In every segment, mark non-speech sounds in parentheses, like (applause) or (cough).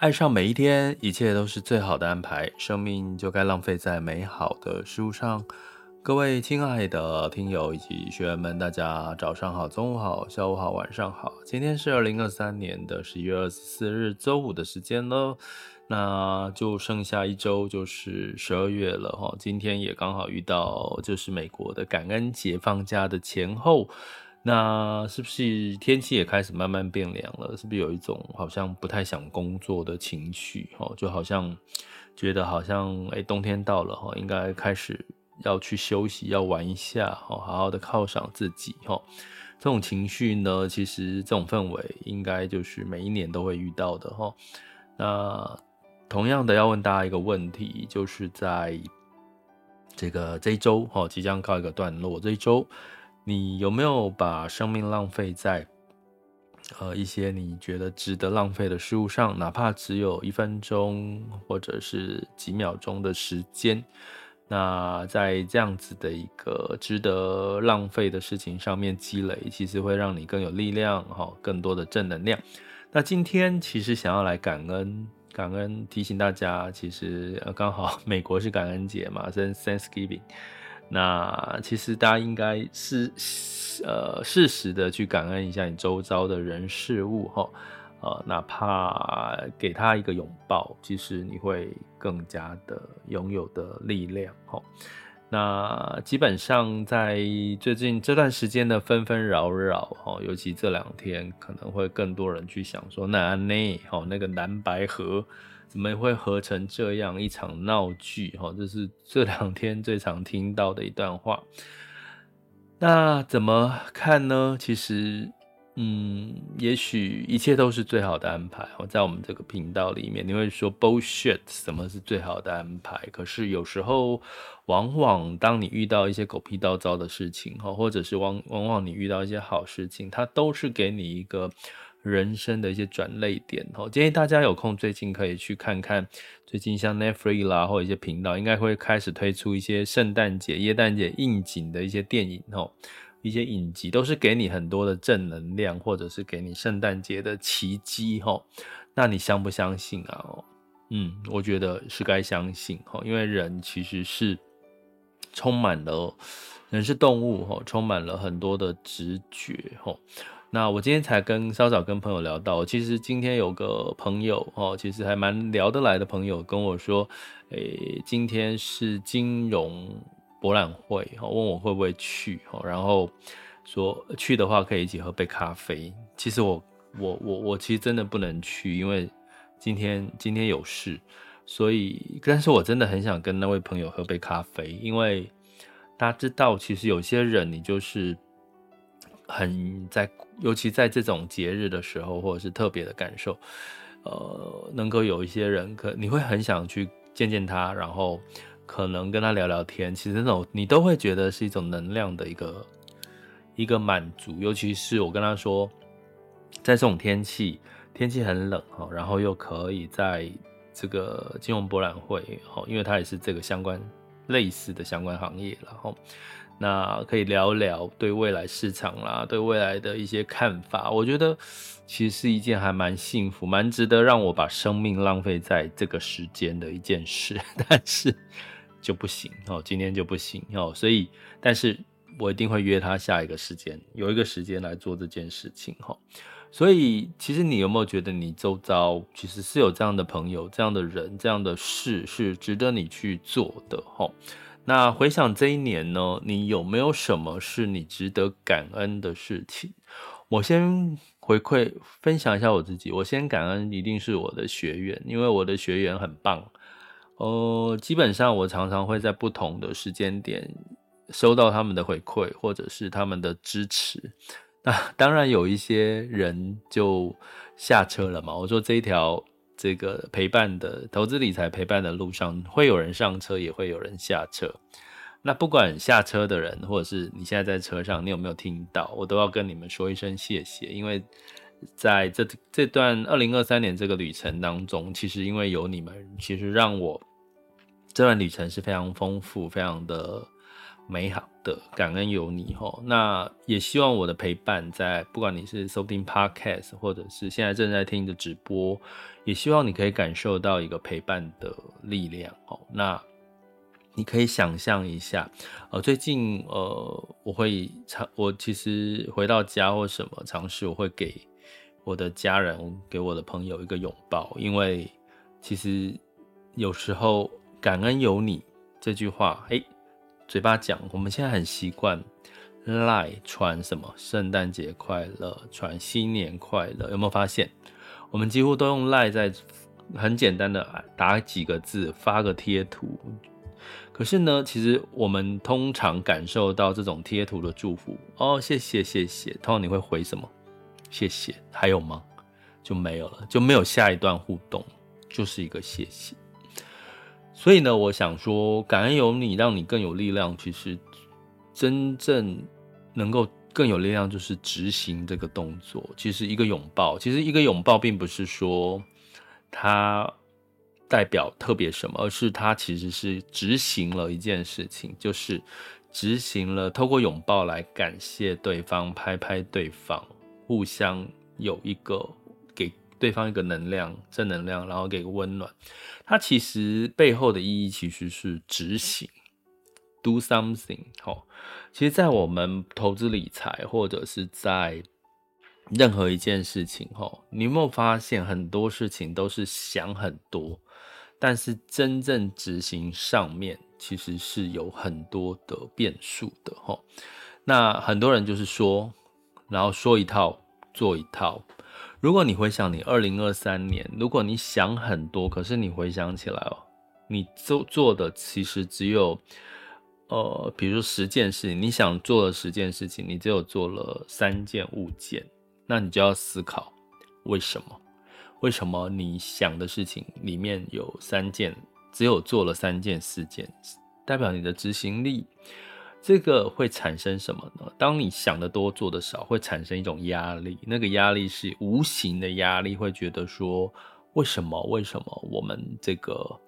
爱上每一天，一切都是最好的安排。生命就该浪费在美好的事物上。各位亲爱的听友以及学员们，大家早上好、中午好、下午好、晚上好。今天是二零二三年的十一月二十四日，周五的时间了。那就剩下一周就是十二月了哈。今天也刚好遇到就是美国的感恩节放假的前后。那是不是天气也开始慢慢变凉了？是不是有一种好像不太想工作的情绪？哦，就好像觉得好像诶、冬天到了哈，应该开始要去休息，要玩一下哦，好好的犒赏自己哈。这种情绪呢，其实这种氛围应该就是每一年都会遇到的哈。那同样的要问大家一个问题，就是在这个这一周哈，即将告一个段落，这一周。你有没有把生命浪费在呃一些你觉得值得浪费的事物上？哪怕只有一分钟或者是几秒钟的时间，那在这样子的一个值得浪费的事情上面积累，其实会让你更有力量，哈，更多的正能量。那今天其实想要来感恩，感恩提醒大家，其实刚好 (laughs) 美国是感恩节嘛，是 Thanksgiving。那其实大家应该是呃适时的去感恩一下你周遭的人事物哈，呃，哪怕给他一个拥抱，其实你会更加的拥有的力量哈。那基本上在最近这段时间的纷纷扰扰哈，尤其这两天可能会更多人去想说，那内哈那个蓝白合。怎么会合成这样一场闹剧？哈，这是这两天最常听到的一段话。那怎么看呢？其实，嗯，也许一切都是最好的安排。我在我们这个频道里面，你会说 bullshit，什么是最好的安排？可是有时候，往往当你遇到一些狗屁倒灶的事情，哈，或者是往往往你遇到一些好事情，它都是给你一个。人生的一些转捩点哦，建议大家有空最近可以去看看，最近像 Netflix 啦，或者一些频道，应该会开始推出一些圣诞节、耶诞节应景的一些电影哦，一些影集都是给你很多的正能量，或者是给你圣诞节的奇迹哦。那你相不相信啊？嗯，我觉得是该相信哦，因为人其实是充满了，人是动物哦，充满了很多的直觉哦。那我今天才跟稍早跟朋友聊到，其实今天有个朋友哦，其实还蛮聊得来的朋友跟我说，诶，今天是金融博览会，问我会不会去，然后说去的话可以一起喝杯咖啡。其实我我我我其实真的不能去，因为今天今天有事，所以但是我真的很想跟那位朋友喝杯咖啡，因为大家知道，其实有些人你就是。很在，尤其在这种节日的时候，或者是特别的感受，呃，能够有一些人可你会很想去见见他，然后可能跟他聊聊天。其实那种你都会觉得是一种能量的一个一个满足。尤其是我跟他说，在这种天气，天气很冷哈，然后又可以在这个金融博览会哈，因为他也是这个相关类似的相关行业，然后。那可以聊聊对未来市场啦，对未来的一些看法。我觉得其实是一件还蛮幸福、蛮值得让我把生命浪费在这个时间的一件事。(laughs) 但是就不行哦，今天就不行哦。所以，但是我一定会约他下一个时间，有一个时间来做这件事情哈。所以，其实你有没有觉得你周遭其实是有这样的朋友、这样的人、这样的事是值得你去做的哈？那回想这一年呢，你有没有什么是你值得感恩的事情？我先回馈分享一下我自己。我先感恩一定是我的学员，因为我的学员很棒。呃，基本上我常常会在不同的时间点收到他们的回馈，或者是他们的支持。那当然有一些人就下车了嘛。我说这一条这个陪伴的投资理财陪伴的路上，会有人上车，也会有人下车。那不管下车的人，或者是你现在在车上，你有没有听到，我都要跟你们说一声谢谢，因为在这这段二零二三年这个旅程当中，其实因为有你们，其实让我这段旅程是非常丰富、非常的美好的，感恩有你吼。那也希望我的陪伴在，在不管你是收听 Podcast，或者是现在正在听的直播，也希望你可以感受到一个陪伴的力量哦。那。你可以想象一下，呃，最近呃，我会尝，我其实回到家或什么尝试，我会给我的家人、给我的朋友一个拥抱，因为其实有时候感恩有你这句话，哎，嘴巴讲，我们现在很习惯赖传什么圣诞节快乐，传新年快乐，有没有发现？我们几乎都用赖在很简单的打几个字，发个贴图。可是呢，其实我们通常感受到这种贴图的祝福哦，谢谢谢谢，通常你会回什么？谢谢，还有吗？就没有了，就没有下一段互动，就是一个谢谢。所以呢，我想说，感恩有你，让你更有力量。其实真正能够更有力量，就是执行这个动作。其实一个拥抱，其实一个拥抱，并不是说它。代表特别什么，而是他其实是执行了一件事情，就是执行了透过拥抱来感谢对方，拍拍对方，互相有一个对方一个能量，正能量，然后给个温暖。它其实背后的意义其实是执行，do something。好，其实，在我们投资理财或者是在任何一件事情，哈，你有没有发现很多事情都是想很多？但是真正执行上面其实是有很多的变数的齁。那很多人就是说，然后说一套做一套。如果你回想你二零二三年，如果你想很多，可是你回想起来哦，你做做的其实只有呃，比如说十件事情，你想做的十件事情，你只有做了三件物件，那你就要思考为什么。为什么你想的事情里面有三件，只有做了三件、四件，代表你的执行力，这个会产生什么呢？当你想的多、做的少，会产生一种压力，那个压力是无形的压力，会觉得说，为什么？为什么我们这个，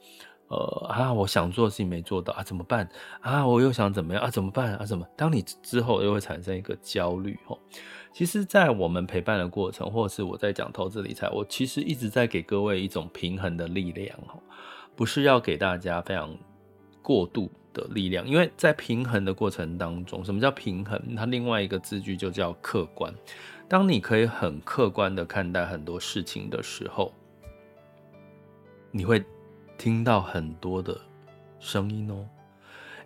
呃啊，我想做的事情没做到啊，怎么办？啊，我又想怎么样啊，怎么办啊？怎么？当你之后又会产生一个焦虑，吼。其实，在我们陪伴的过程，或者是我在讲投资理财，我其实一直在给各位一种平衡的力量哦，不是要给大家非常过度的力量，因为在平衡的过程当中，什么叫平衡？它另外一个字句就叫客观。当你可以很客观的看待很多事情的时候，你会听到很多的声音哦。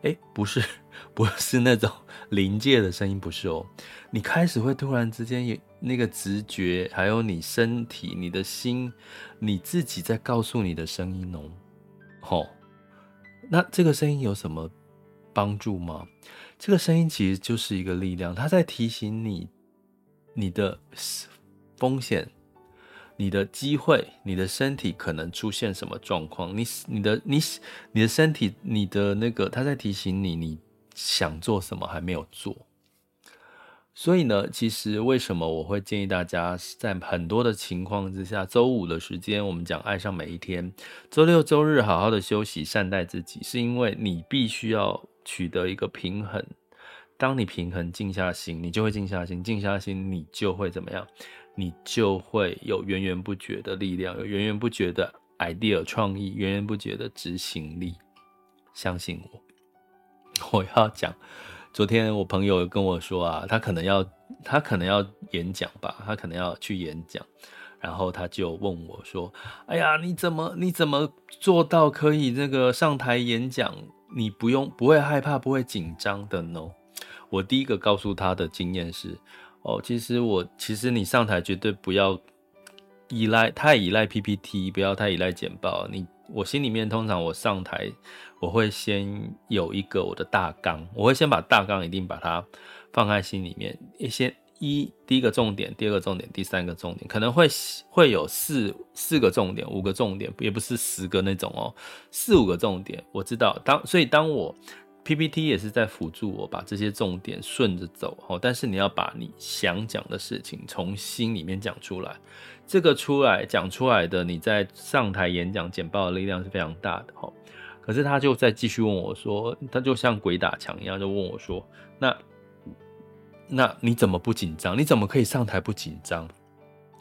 哎，不是，(laughs) 不是那种临界的声音，不是哦。你开始会突然之间有那个直觉，还有你身体、你的心，你自己在告诉你的声音哦。吼，那这个声音有什么帮助吗？这个声音其实就是一个力量，它在提醒你你的风险。你的机会，你的身体可能出现什么状况？你、你的、你、你的身体，你的那个，它在提醒你，你想做什么还没有做。所以呢，其实为什么我会建议大家在很多的情况之下，周五的时间我们讲爱上每一天，周六周日好好的休息，善待自己，是因为你必须要取得一个平衡。当你平衡，静下心，你就会静下心，静下心，你就会怎么样？你就会有源源不绝的力量，有源源不绝的 idea 创意，源源不绝的执行力。相信我，(laughs) 我要讲。昨天我朋友跟我说啊，他可能要他可能要演讲吧，他可能要去演讲，然后他就问我说：“哎呀，你怎么你怎么做到可以那个上台演讲？你不用不会害怕不会紧张的呢？”我第一个告诉他的经验是。哦，其实我其实你上台绝对不要依赖太依赖 PPT，不要太依赖简报。你我心里面通常我上台，我会先有一个我的大纲，我会先把大纲一定把它放在心里面，一些一第一个重点，第二个重点，第三个重点，可能会会有四四个重点，五个重点，也不是十个那种哦，四五个重点。我知道，当所以当我 PPT 也是在辅助我把这些重点顺着走哦，但是你要把你想讲的事情从心里面讲出来，这个出来讲出来的，你在上台演讲简报的力量是非常大的哦。可是他就在继续问我说，他就像鬼打墙一样，就问我说，那。那你怎么不紧张？你怎么可以上台不紧张？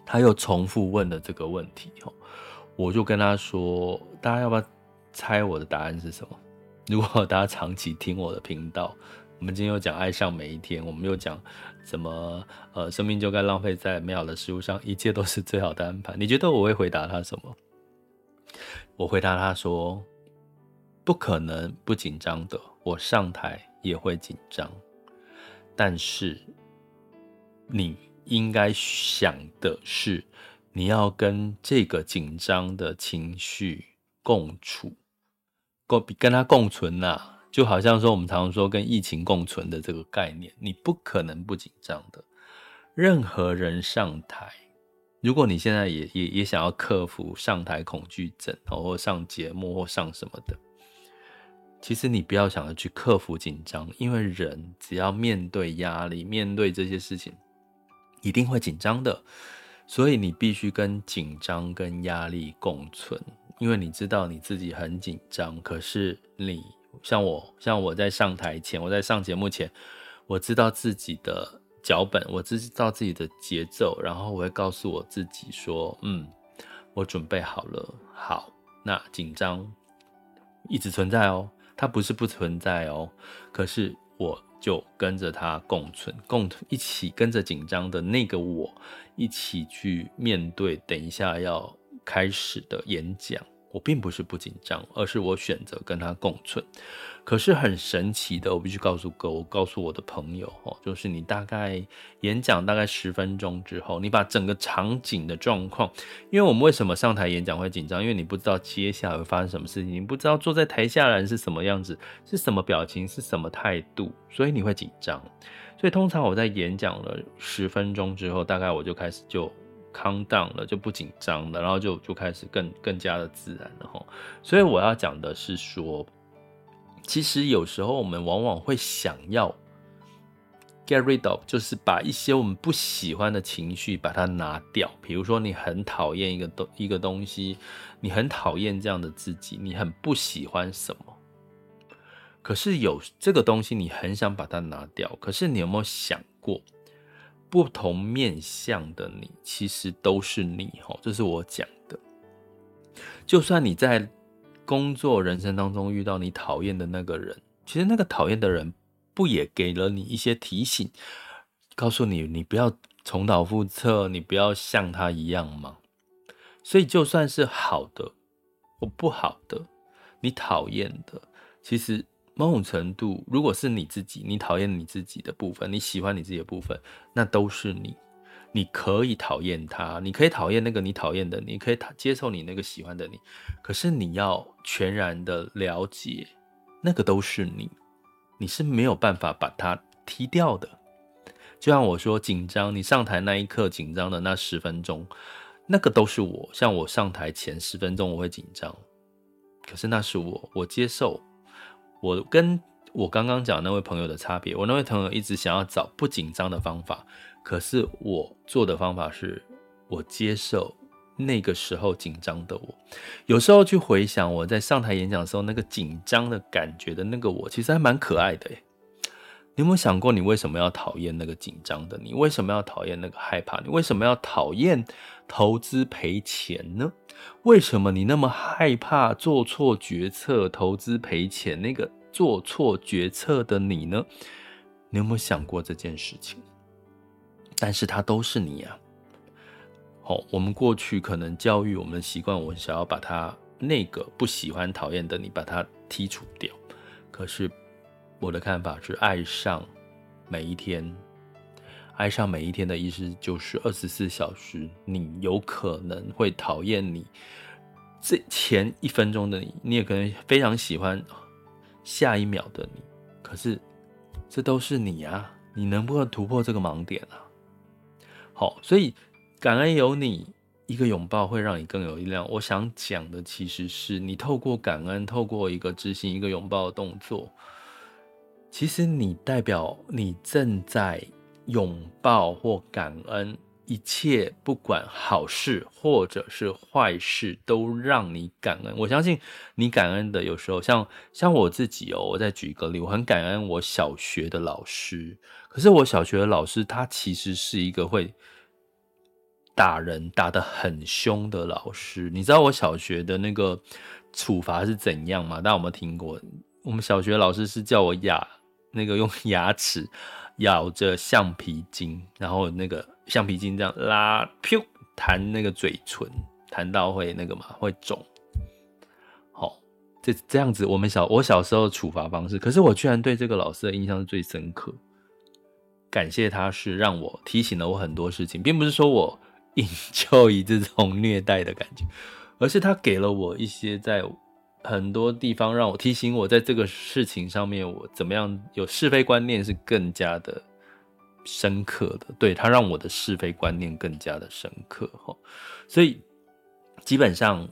他又重复问了这个问题哦，我就跟他说，大家要不要猜我的答案是什么？(laughs) 如果大家长期听我的频道，我们今天又讲爱上每一天，我们又讲怎么呃，生命就该浪费在美好的事物上，一切都是最好的安排。你觉得我会回答他什么？我回答他说，不可能不紧张的，我上台也会紧张。但是，你应该想的是，你要跟这个紧张的情绪共处，共跟他共存呐、就好像说我们常说跟疫情共存的这个概念，你不可能不紧张的。任何人上台，如果你现在也也也想要克服上台恐惧症，或上节目或上什么的。其实你不要想着去克服紧张，因为人只要面对压力、面对这些事情，一定会紧张的。所以你必须跟紧张跟压力共存，因为你知道你自己很紧张。可是你像我，像我在上台前，我在上节目前，我知道自己的脚本，我知道自己的节奏，然后我会告诉我自己说：“嗯，我准备好了。”好，那紧张一直存在哦。它不是不存在哦，可是我就跟着它共存，共一起跟着紧张的那个我一起去面对等一下要开始的演讲。我并不是不紧张，而是我选择跟他共存。可是很神奇的，我必须告诉各，我告诉我的朋友哦，就是你大概演讲大概十分钟之后，你把整个场景的状况，因为我们为什么上台演讲会紧张？因为你不知道接下来会发生什么事情，你不知道坐在台下人是什么样子，是什么表情，是什么态度，所以你会紧张。所以通常我在演讲了十分钟之后，大概我就开始就。Calm down 了，就不紧张了，然后就就开始更更加的自然了哈。所以我要讲的是说，其实有时候我们往往会想要 get rid of，就是把一些我们不喜欢的情绪把它拿掉。比如说你很讨厌一个东一个东西，你很讨厌这样的自己，你很不喜欢什么，可是有这个东西你很想把它拿掉，可是你有没有想过？不同面向的你，其实都是你哈，这是我讲的。就算你在工作人生当中遇到你讨厌的那个人，其实那个讨厌的人不也给了你一些提醒，告诉你你不要重蹈覆辙，你不要像他一样吗？所以就算是好的或不好的，你讨厌的，其实。某种程度，如果是你自己，你讨厌你自己的部分，你喜欢你自己的部分，那都是你。你可以讨厌他，你可以讨厌那个你讨厌的你，可以接受你那个喜欢的你。可是你要全然的了解，那个都是你，你是没有办法把它踢掉的。就像我说紧张，你上台那一刻紧张的那十分钟，那个都是我。像我上台前十分钟我会紧张，可是那是我，我接受。我跟我刚刚讲那位朋友的差别，我那位朋友一直想要找不紧张的方法，可是我做的方法是，我接受那个时候紧张的我。有时候去回想我在上台演讲的时候那个紧张的感觉的那个我，其实还蛮可爱的耶。你有没有想过，你为什么要讨厌那个紧张的你？为什么要讨厌那个害怕？你为什么要讨厌投资赔钱呢？为什么你那么害怕做错决策、投资赔钱？那个做错决策的你呢？你有没有想过这件事情？但是它都是你啊。好，我们过去可能教育我们的习惯，我们想要把它那个不喜欢、讨厌的你把它剔除掉。可是我的看法是，爱上每一天。爱上每一天的意思就是二十四小时，你有可能会讨厌你这前一分钟的你，你也可能非常喜欢下一秒的你。可是这都是你啊，你能不能突破这个盲点啊？好，所以感恩有你，一个拥抱会让你更有力量。我想讲的其实是你透过感恩，透过一个执行一个拥抱的动作，其实你代表你正在拥抱或感恩。一切不管好事或者是坏事，都让你感恩。我相信你感恩的，有时候像像我自己哦，我再举一个例，我很感恩我小学的老师。可是我小学的老师，他其实是一个会打人打得很凶的老师。你知道我小学的那个处罚是怎样吗？大家有没有听过？我们小学老师是叫我牙那个用牙齿咬着橡皮筋，然后那个。橡皮筋这样拉，噗，弹那个嘴唇，弹到会那个嘛，会肿。好，这这样子，我们小我小时候处罚方式，可是我居然对这个老师的印象是最深刻。感谢他是让我提醒了我很多事情，并不是说我引咎于这种虐待的感觉，而是他给了我一些在很多地方让我提醒我在这个事情上面，我怎么样有是非观念是更加的。深刻的，对，他让我的是非观念更加的深刻哈，所以基本上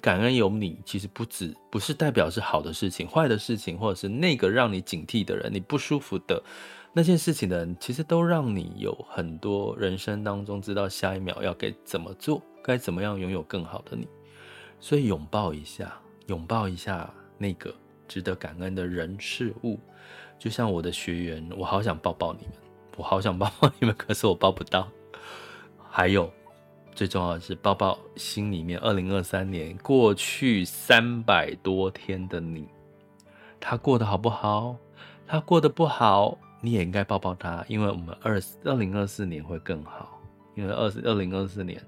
感恩有你，其实不止不是代表是好的事情、坏的事情，或者是那个让你警惕的人、你不舒服的那件事情的人，其实都让你有很多人生当中知道下一秒要该怎么做，该怎么样拥有更好的你。所以拥抱一下，拥抱一下那个值得感恩的人事物，就像我的学员，我好想抱抱你们。我好想抱抱你们，可是我抱不到。还有，最重要的是抱抱心里面。二零二三年过去三百多天的你，他过得好不好？他过得不好，你也应该抱抱他，因为我们二二零二四年会更好。因为二二零二四年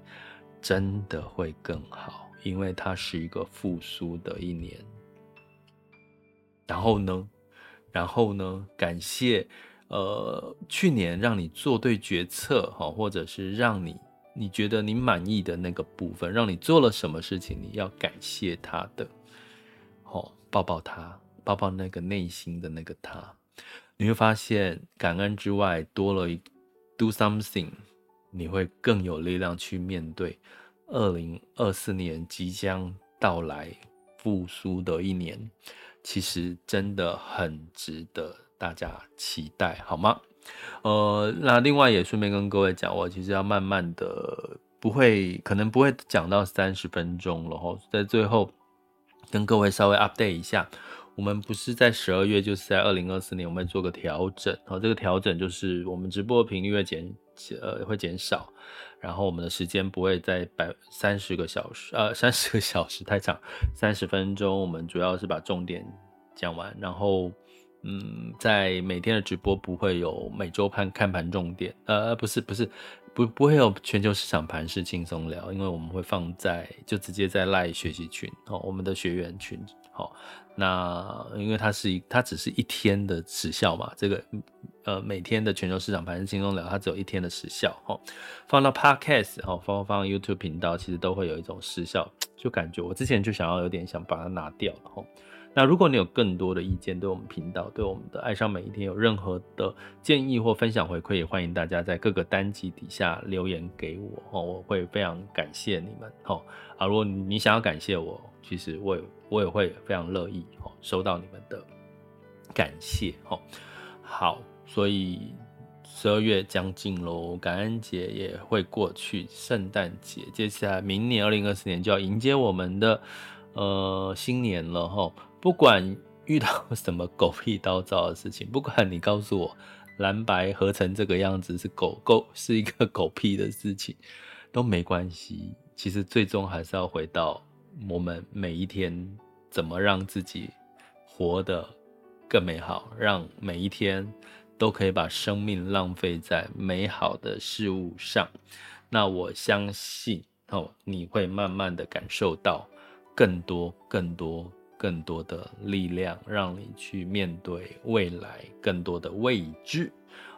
真的会更好，因为它是一个复苏的一年。然后呢？然后呢？感谢。呃，去年让你做对决策，哈，或者是让你你觉得你满意的那个部分，让你做了什么事情，你要感谢他的，好，抱抱他，抱抱那个内心的那个他，你会发现感恩之外多了一 do something，你会更有力量去面对二零二四年即将到来复苏的一年，其实真的很值得。大家期待好吗？呃，那另外也顺便跟各位讲，我其实要慢慢的，不会，可能不会讲到三十分钟了哈。在最后跟各位稍微 update 一下，我们不是在十二月，就是在二零二四年，我们做个调整。好，这个调整就是我们直播的频率会减，呃，会减少，然后我们的时间不会在百三十个小时，呃，三十个小时太长，三十分钟，我们主要是把重点讲完，然后。嗯，在每天的直播不会有每周盘看盘重点，呃，不是不是，不不会有全球市场盘势轻松聊，因为我们会放在就直接在 LINE 学习群哦，我们的学员群，好、哦，那因为它是一它只是一天的时效嘛，这个呃每天的全球市场盘势轻松聊，它只有一天的时效，哦，放到 Podcast 哦，放放 YouTube 频道，其实都会有一种时效，(tsk) 就感觉我之前就想要有点想把它拿掉了，哦那如果你有更多的意见，对我们频道，对我们的爱上每一天有任何的建议或分享回馈，也欢迎大家在各个单集底下留言给我哦，我会非常感谢你们哦，啊，如果你想要感谢我，其实我也我也会非常乐意哦，收到你们的感谢哦，好，所以十二月将近喽，感恩节也会过去，圣诞节，接下来明年二零二四年就要迎接我们的呃新年了，哈。不管遇到什么狗屁倒灶的事情，不管你告诉我蓝白合成这个样子是狗狗是一个狗屁的事情，都没关系。其实最终还是要回到我们每一天怎么让自己活得更美好，让每一天都可以把生命浪费在美好的事物上。那我相信哦，你会慢慢的感受到更多更多。更多的力量，让你去面对未来更多的未知，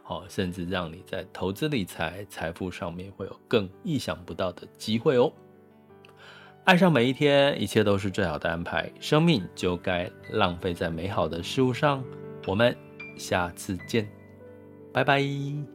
哦，甚至让你在投资理财、财富上面会有更意想不到的机会哦。爱上每一天，一切都是最好的安排，生命就该浪费在美好的事物上。我们下次见，拜拜。